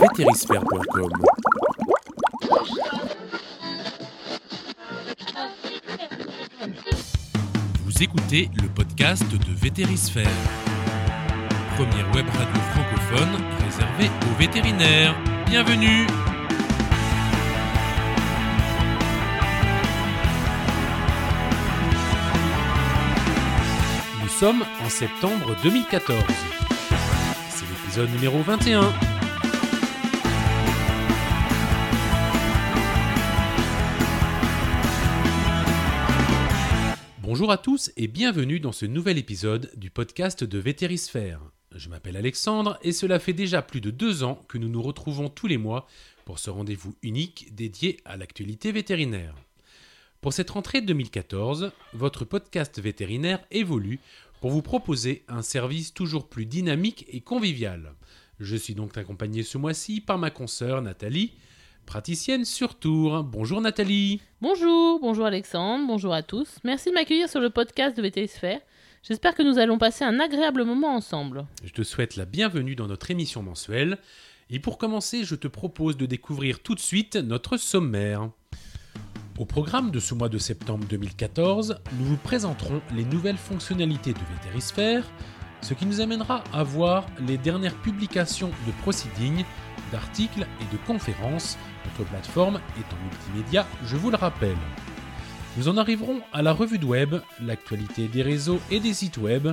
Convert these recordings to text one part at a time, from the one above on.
vétérisphère.com. Vous écoutez le podcast de Vétérisphère, première web radio francophone réservée aux vétérinaires. Bienvenue Nous sommes en septembre 2014. C'est l'épisode numéro 21. Bonjour à tous et bienvenue dans ce nouvel épisode du podcast de Vétérisphère. Je m'appelle Alexandre et cela fait déjà plus de deux ans que nous nous retrouvons tous les mois pour ce rendez-vous unique dédié à l'actualité vétérinaire. Pour cette rentrée 2014, votre podcast vétérinaire évolue pour vous proposer un service toujours plus dynamique et convivial. Je suis donc accompagné ce mois-ci par ma consoeur Nathalie, praticienne sur Tours. Bonjour Nathalie. Bonjour, bonjour Alexandre, bonjour à tous. Merci de m'accueillir sur le podcast de VTSphère. J'espère que nous allons passer un agréable moment ensemble. Je te souhaite la bienvenue dans notre émission mensuelle. Et pour commencer, je te propose de découvrir tout de suite notre sommaire. Au programme de ce mois de septembre 2014, nous vous présenterons les nouvelles fonctionnalités de Vétérisphère, ce qui nous amènera à voir les dernières publications de proceedings, d'articles et de conférences, notre plateforme étant multimédia, je vous le rappelle. Nous en arriverons à la revue de web, l'actualité des réseaux et des sites web,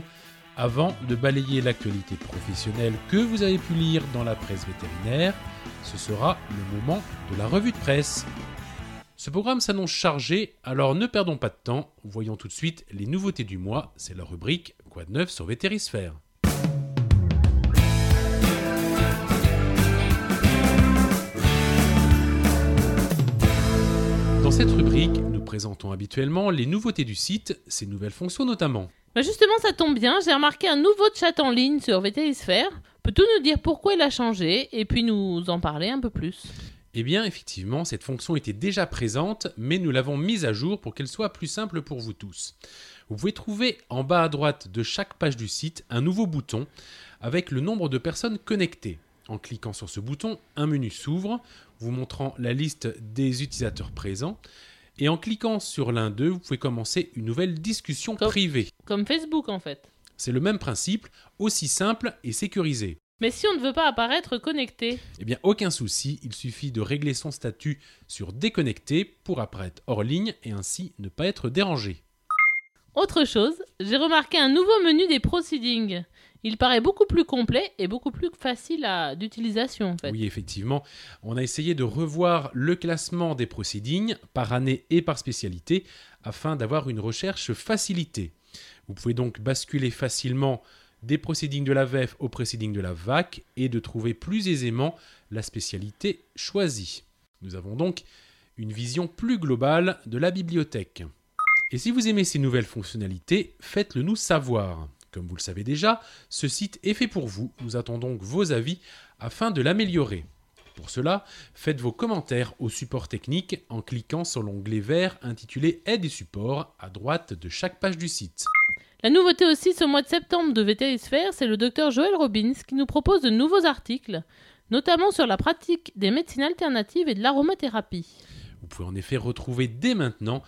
avant de balayer l'actualité professionnelle que vous avez pu lire dans la presse vétérinaire. Ce sera le moment de la revue de presse. Ce programme s'annonce chargé, alors ne perdons pas de temps, voyons tout de suite les nouveautés du mois, c'est la rubrique Quoi de neuf sur Vétérisphère? Cette rubrique, nous présentons habituellement les nouveautés du site, ses nouvelles fonctions notamment. Bah justement, ça tombe bien, j'ai remarqué un nouveau chat en ligne sur VTSphère. Peux-tu nous dire pourquoi il a changé et puis nous en parler un peu plus? Eh bien, effectivement, cette fonction était déjà présente, mais nous l'avons mise à jour pour qu'elle soit plus simple pour vous tous. Vous pouvez trouver en bas à droite de chaque page du site un nouveau bouton avec le nombre de personnes connectées. En cliquant sur ce bouton, un menu s'ouvre, vous montrant la liste des utilisateurs présents. Et en cliquant sur l'un d'eux, vous pouvez commencer une nouvelle discussion Comme- privée. Comme Facebook en fait. C'est le même principe, aussi simple et sécurisé. Mais si on ne veut pas apparaître connecté Eh bien, aucun souci, il suffit de régler son statut sur déconnecté pour apparaître hors ligne et ainsi ne pas être dérangé. Autre chose, j'ai remarqué un nouveau menu des proceedings. Il paraît beaucoup plus complet et beaucoup plus facile à- d'utilisation. Oui, effectivement, on a essayé de revoir le classement des proceedings par année et par spécialité afin d'avoir une recherche facilitée. Vous pouvez donc basculer facilement des proceedings de la VEF aux proceedings de la VAC et de trouver plus aisément la spécialité choisie. Nous avons donc une vision plus globale de la bibliothèque. Et si vous aimez ces nouvelles fonctionnalités, faites-le nous savoir. Comme vous le savez déjà, ce site est fait pour vous. Nous attendons donc vos avis afin de l'améliorer. Pour cela, faites vos commentaires au support technique en cliquant sur l'onglet vert intitulé Aide et support à droite de chaque page du site. La nouveauté aussi ce mois de septembre de VTSphère, c'est le docteur Joël Robbins qui nous propose de nouveaux articles, notamment sur la pratique des médecines alternatives et de l'aromathérapie. Vous pouvez en effet retrouver dès maintenant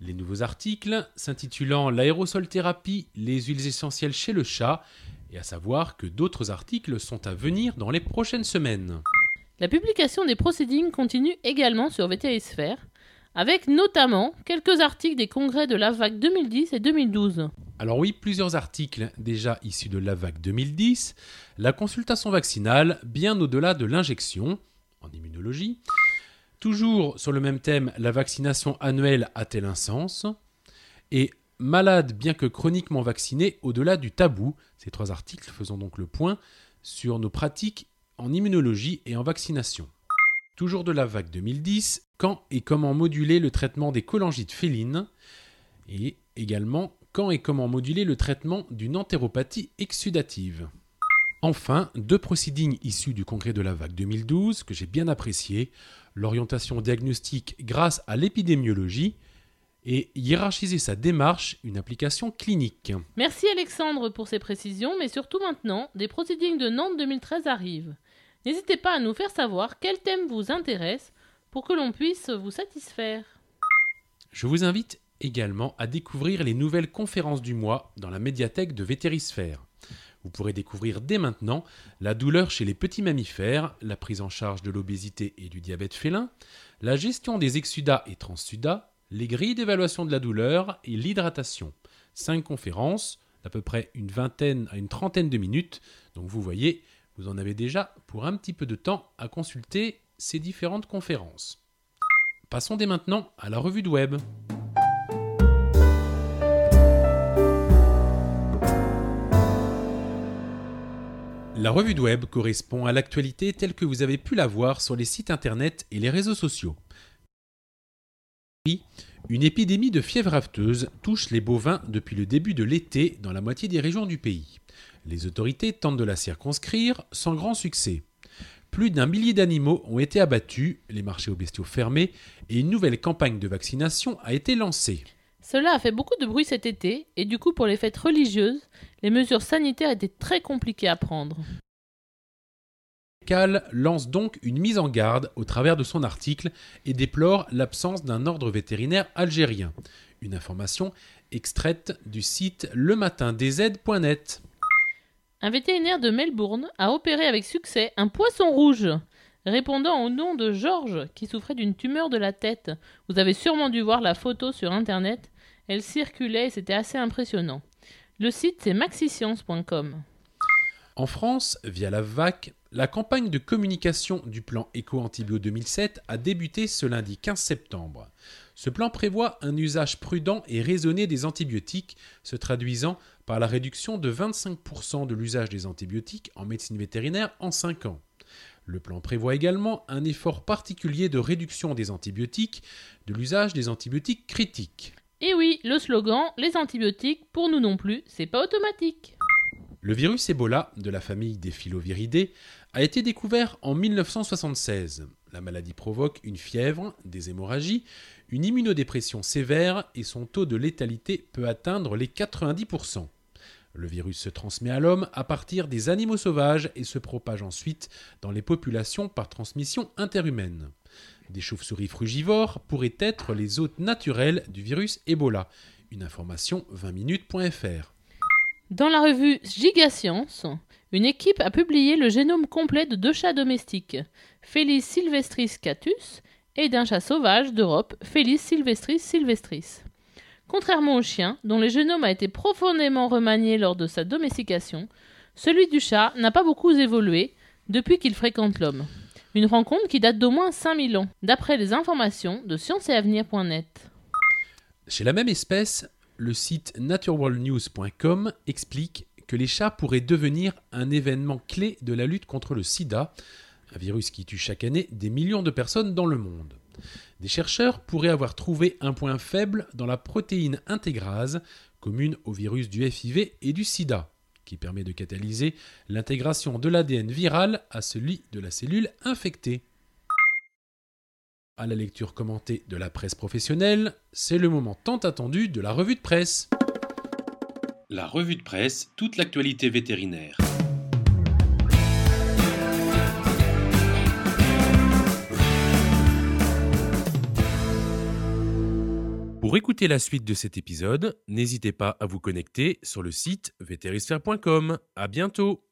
les nouveaux articles s'intitulant L'aérosol thérapie, les huiles essentielles chez le chat, et à savoir que d'autres articles sont à venir dans les prochaines semaines. La publication des proceedings continue également sur VTSphère, avec notamment quelques articles des congrès de l'AVAC 2010 et 2012. Alors oui, plusieurs articles déjà issus de l'AVAC 2010, la consultation vaccinale bien au-delà de l'injection, en immunologie, toujours sur le même thème, la vaccination annuelle a-t-elle un sens Et malade bien que chroniquement vacciné au-delà du tabou, ces trois articles faisant donc le point sur nos pratiques en immunologie et en vaccination. Toujours de la vague 2010, quand et comment moduler le traitement des cholangites félines et également quand et comment moduler le traitement d'une entéropathie exsudative. Enfin, deux proceedings issus du congrès de la vague 2012 que j'ai bien apprécié, l'orientation diagnostique grâce à l'épidémiologie et hiérarchiser sa démarche, une application clinique. Merci Alexandre pour ces précisions, mais surtout maintenant, des proceedings de Nantes 2013 arrivent. N'hésitez pas à nous faire savoir quel thème vous intéresse pour que l'on puisse vous satisfaire. Je vous invite également à découvrir les nouvelles conférences du mois dans la médiathèque de Vétérisphère. Vous pourrez découvrir dès maintenant la douleur chez les petits mammifères, la prise en charge de l'obésité et du diabète félin, la gestion des exsudats et transudats, les grilles d'évaluation de la douleur et l'hydratation. Cinq conférences, d'à peu près une vingtaine à une trentaine de minutes. Donc vous voyez, vous en avez déjà pour un petit peu de temps à consulter ces différentes conférences. Passons dès maintenant à la revue de web. La revue de web correspond à l'actualité telle que vous avez pu la voir sur les sites internet et les réseaux sociaux. Une épidémie de fièvre afteuse touche les bovins depuis le début de l'été dans la moitié des régions du pays. Les autorités tentent de la circonscrire sans grand succès. Plus d'un millier d'animaux ont été abattus, les marchés aux bestiaux fermés, et une nouvelle campagne de vaccination a été lancée. Cela a fait beaucoup de bruit cet été, et du coup pour les fêtes religieuses, les mesures sanitaires étaient très compliquées à prendre. Cal lance donc une mise en garde au travers de son article et déplore l'absence d'un ordre vétérinaire algérien. Une information extraite du site lematindz.net. Un vétérinaire de Melbourne a opéré avec succès un poisson rouge. Répondant au nom de Georges, qui souffrait d'une tumeur de la tête, vous avez sûrement dû voir la photo sur internet. Elle circulait et c'était assez impressionnant. Le site c'est maxiscience.com. En France, via la VAC, la campagne de communication du plan Éco-Antibio 2007 a débuté ce lundi 15 septembre. Ce plan prévoit un usage prudent et raisonné des antibiotiques, se traduisant par la réduction de 25% de l'usage des antibiotiques en médecine vétérinaire en 5 ans. Le plan prévoit également un effort particulier de réduction des antibiotiques, de l'usage des antibiotiques critiques. Et oui, le slogan Les antibiotiques, pour nous non plus, c'est pas automatique. Le virus Ebola, de la famille des filoviridés, a été découvert en 1976. La maladie provoque une fièvre, des hémorragies, une immunodépression sévère et son taux de létalité peut atteindre les 90%. Le virus se transmet à l'homme à partir des animaux sauvages et se propage ensuite dans les populations par transmission interhumaine. Des chauves-souris frugivores pourraient être les hôtes naturels du virus Ebola. Une information 20minutes.fr. Dans la revue Gigascience, une équipe a publié le génome complet de deux chats domestiques, Felis sylvestris catus et d'un chat sauvage d'Europe, Felis sylvestris sylvestris. Contrairement au chien, dont le génome a été profondément remanié lors de sa domestication, celui du chat n'a pas beaucoup évolué depuis qu'il fréquente l'homme. Une rencontre qui date d'au moins 5000 ans, d'après les informations de scienceetavenir.net. Chez la même espèce, le site naturworldnews.com explique que les chats pourraient devenir un événement clé de la lutte contre le sida, un virus qui tue chaque année des millions de personnes dans le monde. Des chercheurs pourraient avoir trouvé un point faible dans la protéine intégrase, commune au virus du FIV et du sida, qui permet de catalyser l'intégration de l'ADN viral à celui de la cellule infectée. À la lecture commentée de la presse professionnelle, c'est le moment tant attendu de la revue de presse. La revue de presse, toute l'actualité vétérinaire. Pour écouter la suite de cet épisode, n'hésitez pas à vous connecter sur le site vétérisphère.com. À bientôt!